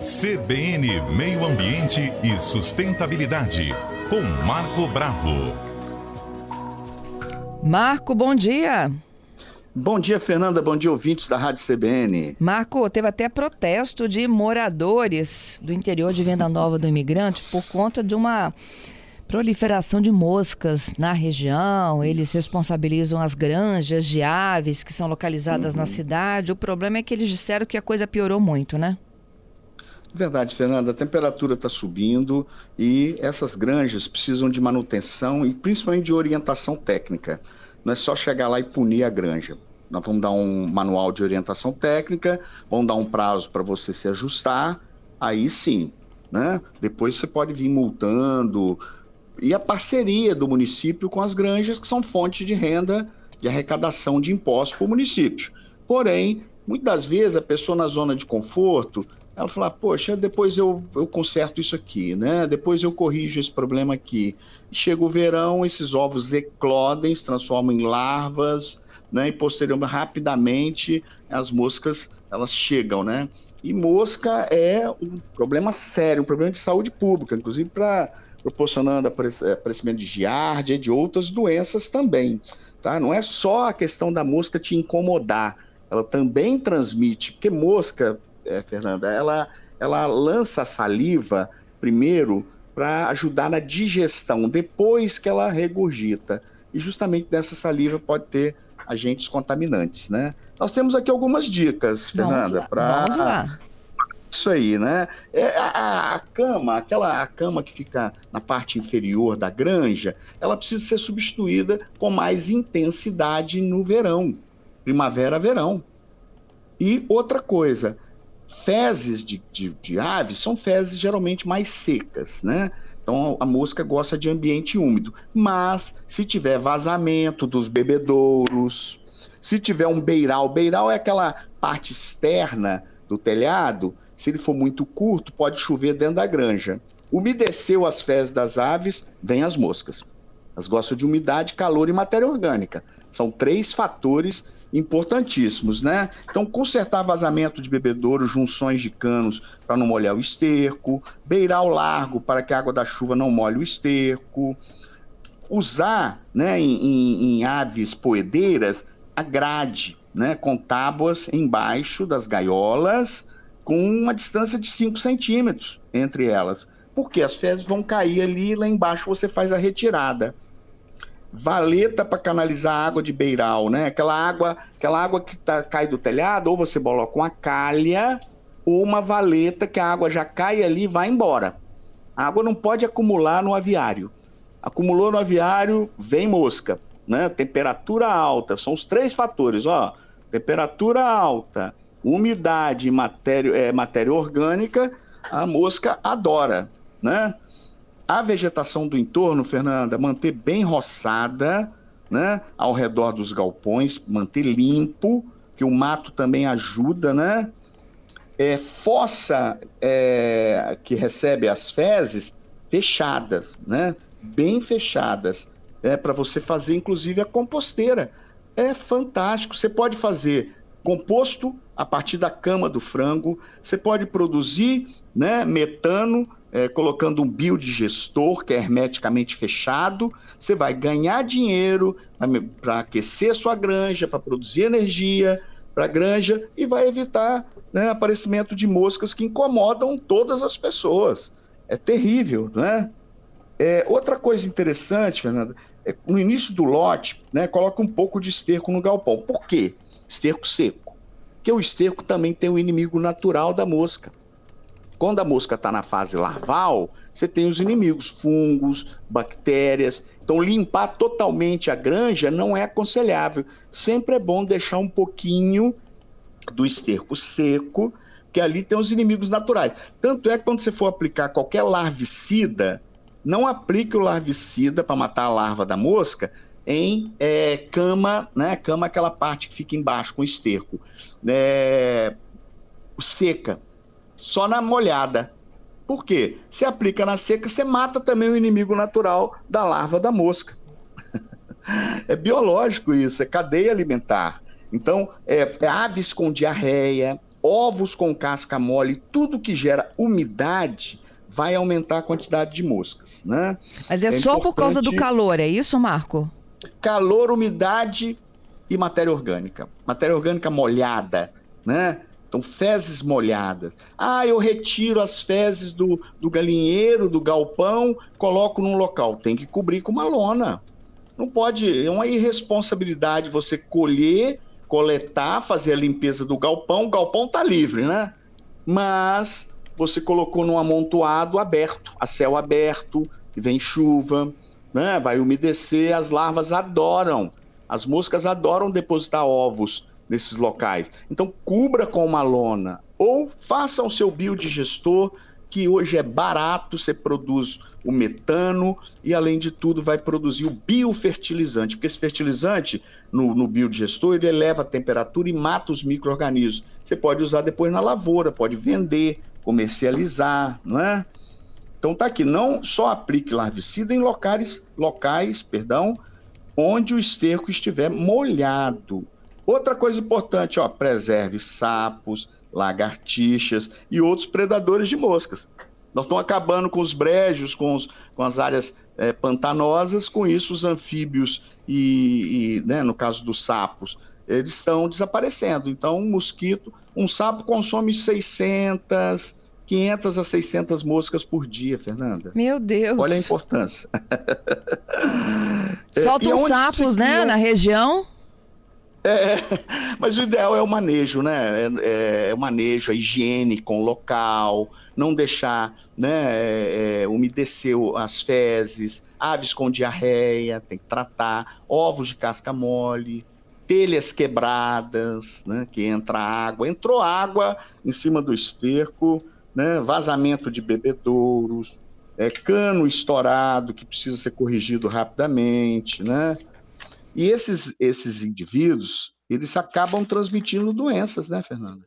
CBN Meio Ambiente e Sustentabilidade, com Marco Bravo. Marco, bom dia. Bom dia, Fernanda. Bom dia, ouvintes da Rádio CBN. Marco, teve até protesto de moradores do interior de Venda Nova do Imigrante por conta de uma proliferação de moscas na região. Eles responsabilizam as granjas de aves que são localizadas uhum. na cidade. O problema é que eles disseram que a coisa piorou muito, né? Verdade, Fernanda. A temperatura está subindo e essas granjas precisam de manutenção e principalmente de orientação técnica. Não é só chegar lá e punir a granja. Nós vamos dar um manual de orientação técnica, vamos dar um prazo para você se ajustar. Aí sim, né? Depois você pode vir multando, e a parceria do município com as granjas, que são fontes de renda de arrecadação de impostos para o município. Porém, muitas vezes a pessoa na zona de conforto, ela fala, poxa, depois eu, eu conserto isso aqui, né? Depois eu corrijo esse problema aqui. Chega o verão, esses ovos eclodem, se transformam em larvas, né? E posteriormente, rapidamente, as moscas, elas chegam, né? E mosca é um problema sério, um problema de saúde pública, inclusive para proporcionando aparecimento de giardia e de outras doenças também. Tá? Não é só a questão da mosca te incomodar, ela também transmite, porque mosca, é, Fernanda, ela, ela lança a saliva primeiro para ajudar na digestão, depois que ela regurgita. E justamente dessa saliva pode ter agentes contaminantes, né? Nós temos aqui algumas dicas, Fernanda, para isso aí, né? É, a, a, cama, aquela a cama que fica na parte inferior da granja, ela precisa ser substituída com mais intensidade no verão, primavera, verão. E outra coisa, fezes de, de, de aves são fezes geralmente mais secas, né? Então a mosca gosta de ambiente úmido. Mas se tiver vazamento dos bebedouros, se tiver um beiral, beiral é aquela parte externa do telhado se ele for muito curto, pode chover dentro da granja. Umedeceu as fezes das aves, vem as moscas. Elas gostam de umidade, calor e matéria orgânica. São três fatores importantíssimos, né? Então, consertar vazamento de bebedouro, junções de canos para não molhar o esterco, beirar o largo para que a água da chuva não molhe o esterco, usar, né, em, em, em aves poedeiras, a grade, né, com tábuas embaixo das gaiolas com uma distância de 5 centímetros entre elas. Porque as fezes vão cair ali lá embaixo você faz a retirada. Valeta para canalizar água de beiral, né? Aquela água, aquela água que tá, cai do telhado, ou você coloca uma calha ou uma valeta que a água já cai ali e vai embora. A água não pode acumular no aviário. Acumulou no aviário, vem mosca, né? Temperatura alta, são os três fatores, ó. Temperatura alta, umidade matéria, é, matéria orgânica, a mosca adora, né? A vegetação do entorno, Fernanda, manter bem roçada, né? Ao redor dos galpões, manter limpo, que o mato também ajuda, né? É, fossa é, que recebe as fezes fechadas, né? Bem fechadas, é para você fazer inclusive a composteira. É fantástico. Você pode fazer composto a partir da cama do frango. Você pode produzir né, metano é, colocando um biodigestor que é hermeticamente fechado. Você vai ganhar dinheiro para aquecer sua granja, para produzir energia para a granja e vai evitar né, aparecimento de moscas que incomodam todas as pessoas. É terrível, né? É, outra coisa interessante, Fernanda, é, no início do lote, né, coloca um pouco de esterco no galpão. Por quê? Esterco seco que o esterco também tem um inimigo natural da mosca. Quando a mosca está na fase larval, você tem os inimigos, fungos, bactérias. Então, limpar totalmente a granja não é aconselhável. Sempre é bom deixar um pouquinho do esterco seco, que ali tem os inimigos naturais. Tanto é que quando você for aplicar qualquer larvicida, não aplique o larvicida para matar a larva da mosca em é, cama, né? Cama é aquela parte que fica embaixo com esterco. É, seca, só na molhada. Por quê? Se aplica na seca, você mata também o inimigo natural da larva da mosca. é biológico isso, é cadeia alimentar. Então, é, é aves com diarreia, ovos com casca mole, tudo que gera umidade vai aumentar a quantidade de moscas, né? Mas é, é só importante... por causa do calor, é isso, Marco? Calor, umidade e matéria orgânica. Matéria orgânica molhada, né? Então, fezes molhadas. Ah, eu retiro as fezes do, do galinheiro, do galpão, coloco num local. Tem que cobrir com uma lona. Não pode, é uma irresponsabilidade você colher, coletar, fazer a limpeza do galpão. O galpão está livre, né? Mas você colocou num amontoado aberto, a céu aberto, vem chuva, né? vai umedecer, as larvas adoram. As moscas adoram depositar ovos nesses locais. Então, cubra com uma lona ou faça o seu biodigestor, que hoje é barato, você produz o metano e, além de tudo, vai produzir o biofertilizante, porque esse fertilizante no, no biodigestor ele eleva a temperatura e mata os micro-organismos. Você pode usar depois na lavoura, pode vender, comercializar, não é? Então tá aqui, não só aplique larvicida em locais, locais, perdão, onde o esterco estiver molhado. Outra coisa importante, ó, preserve sapos, lagartixas e outros predadores de moscas. Nós estamos acabando com os brejos, com, os, com as áreas é, pantanosas, com isso os anfíbios e, e né, no caso dos sapos, eles estão desaparecendo. Então, um mosquito, um sapo consome 600, 500 a 600 moscas por dia, Fernanda. Meu Deus. Olha a importância. Soltam é, sapos, né, na região? É, mas o ideal é o manejo, né? É, é, o manejo, a higiene com o local, não deixar né, é, é, umedecer as fezes, aves com diarreia, tem que tratar, ovos de casca mole, telhas quebradas, né, que entra água. Entrou água em cima do esterco, né, vazamento de bebedouros, é, cano estourado que precisa ser corrigido rapidamente, né? E esses, esses indivíduos, eles acabam transmitindo doenças, né, Fernanda?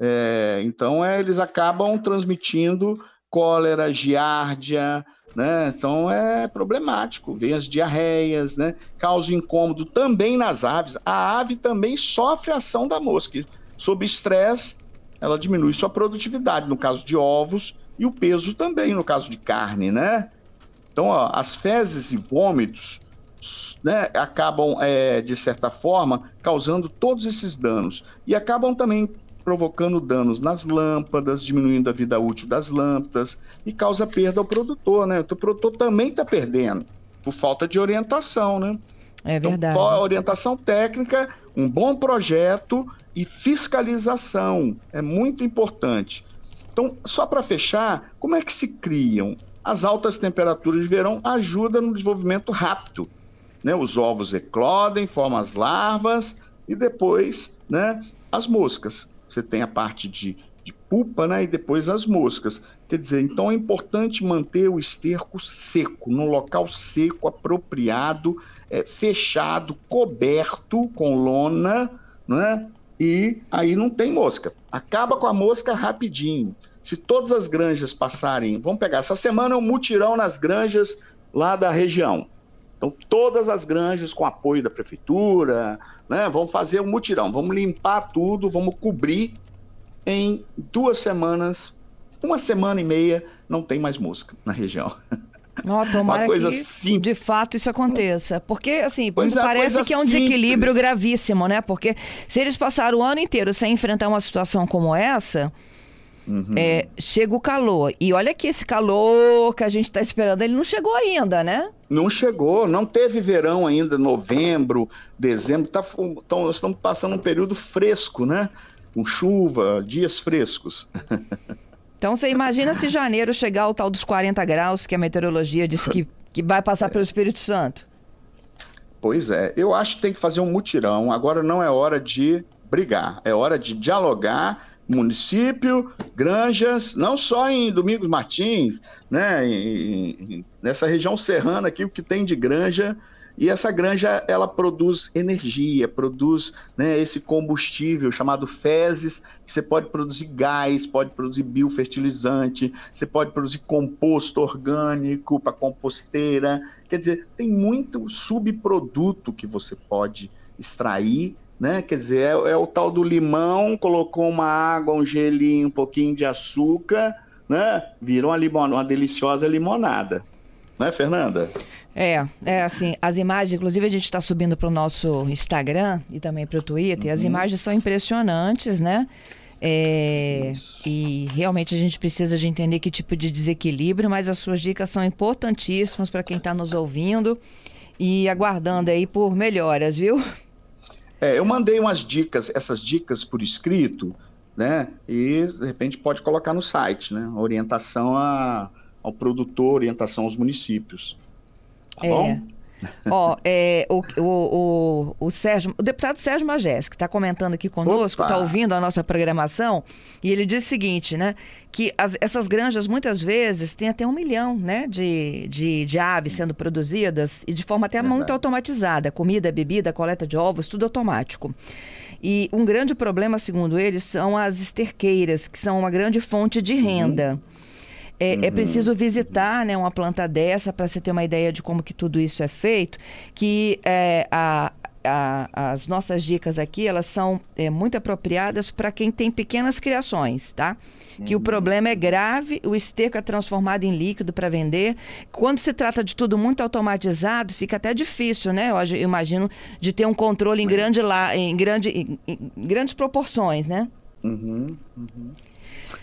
É, então, é, eles acabam transmitindo cólera, giardia, né? Então é problemático. Vem as diarreias, né? Causa incômodo também nas aves. A ave também sofre a ação da mosca. Sob estresse, ela diminui sua produtividade, no caso de ovos, e o peso também, no caso de carne, né? Então, ó, as fezes e vômitos né, acabam, é, de certa forma, causando todos esses danos. E acabam também provocando danos nas lâmpadas, diminuindo a vida útil das lâmpadas e causa perda ao produtor, né? O produtor também está perdendo por falta de orientação, né? É então, verdade. Então, orientação técnica, um bom projeto e fiscalização é muito importante. Então, só para fechar, como é que se criam? As altas temperaturas de verão ajudam no desenvolvimento rápido né, os ovos eclodem, formam as larvas e depois né, as moscas. Você tem a parte de, de pupa né, e depois as moscas. Quer dizer, então é importante manter o esterco seco, num local seco, apropriado, é, fechado, coberto com lona, né? E aí não tem mosca. Acaba com a mosca rapidinho. Se todas as granjas passarem, vamos pegar, essa semana é um mutirão nas granjas lá da região. Então, todas as granjas, com apoio da prefeitura, né, vamos fazer um mutirão, vamos limpar tudo, vamos cobrir. Em duas semanas, uma semana e meia, não tem mais mosca na região. Oh, tomara uma coisa que, simples. de fato, isso aconteça. Porque, assim, pois é, parece que é um desequilíbrio simples. gravíssimo, né? Porque se eles passaram o ano inteiro sem enfrentar uma situação como essa, uhum. é, chega o calor. E olha que esse calor que a gente está esperando, ele não chegou ainda, né? Não chegou, não teve verão ainda, novembro, dezembro. Tá, então, nós estamos passando um período fresco, né? Com chuva, dias frescos. Então você imagina se janeiro chegar ao tal dos 40 graus que a meteorologia disse que, que vai passar pelo Espírito Santo. Pois é, eu acho que tem que fazer um mutirão. Agora não é hora de brigar, é hora de dialogar município, granjas, não só em Domingos Martins, né, em, em, nessa região serrana aqui, o que tem de granja, e essa granja ela produz energia, produz né, esse combustível chamado fezes, que você pode produzir gás, pode produzir biofertilizante, você pode produzir composto orgânico para composteira, quer dizer, tem muito subproduto que você pode extrair né? Quer dizer, é, é, o tal do limão, colocou uma água, um gelinho, um pouquinho de açúcar, né? Virou uma, limon, uma deliciosa limonada. Né, Fernanda? É, é assim, as imagens, inclusive a gente está subindo para o nosso Instagram e também para o Twitter, uhum. as imagens são impressionantes, né? É, e realmente a gente precisa de entender que tipo de desequilíbrio, mas as suas dicas são importantíssimas para quem está nos ouvindo e aguardando aí por melhoras, viu? É, eu mandei umas dicas, essas dicas por escrito, né? E de repente pode colocar no site, né? Orientação a, ao produtor, orientação aos municípios. Tá é. bom? Ó, é, o, o, o, o, Sérgio, o deputado Sérgio Magés, que está comentando aqui conosco, está ouvindo a nossa programação, e ele diz o seguinte, né? Que as, essas granjas muitas vezes têm até um milhão né, de, de, de aves sendo produzidas e de forma até Verdade. muito automatizada. Comida, bebida, coleta de ovos, tudo automático. E um grande problema, segundo eles, são as esterqueiras, que são uma grande fonte de renda. Uhum. É, é uhum. é preciso visitar né, uma planta dessa para você ter uma ideia de como que tudo isso é feito, que é, a, a, as nossas dicas aqui, elas são é, muito apropriadas para quem tem pequenas criações, tá? Uhum. Que o uhum. problema é grave, o esterco é transformado em líquido para vender. Quando se trata de tudo muito automatizado, fica até difícil, né? Eu imagino de ter um controle em, grande lá, em, grande, em, em grandes proporções, né? Uhum, uhum.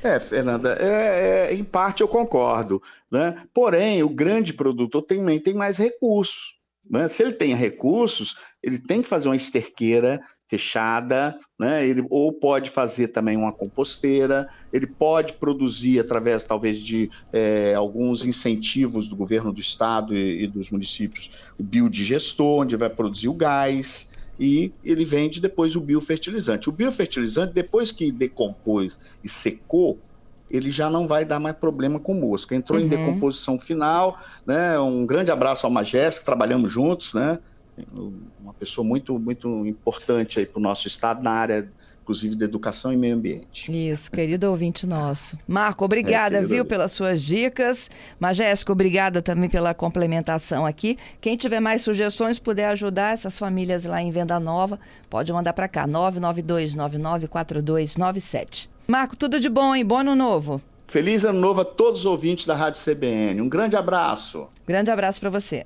É, Fernanda, é, é, em parte eu concordo, né? Porém, o grande produtor também tem mais recursos. Né? Se ele tem recursos, ele tem que fazer uma esterqueira fechada, né? Ele ou pode fazer também uma composteira, ele pode produzir através talvez de é, alguns incentivos do governo do estado e, e dos municípios o biodigestor, onde vai produzir o gás e ele vende depois o biofertilizante. O biofertilizante, depois que decompôs e secou, ele já não vai dar mais problema com mosca. Entrou uhum. em decomposição final, né? Um grande abraço ao Majestic, trabalhamos juntos, né? Uma pessoa muito, muito importante aí para o nosso estado na área inclusive da educação e meio ambiente. Isso, querido ouvinte nosso. Marco, obrigada, é, viu, pelas suas dicas. Magésico, obrigada também pela complementação aqui. Quem tiver mais sugestões, puder ajudar essas famílias lá em Venda Nova, pode mandar para cá, 992994297. Marco, tudo de bom, hein? Bom ano novo. Feliz ano novo a todos os ouvintes da Rádio CBN. Um grande abraço. Grande abraço para você.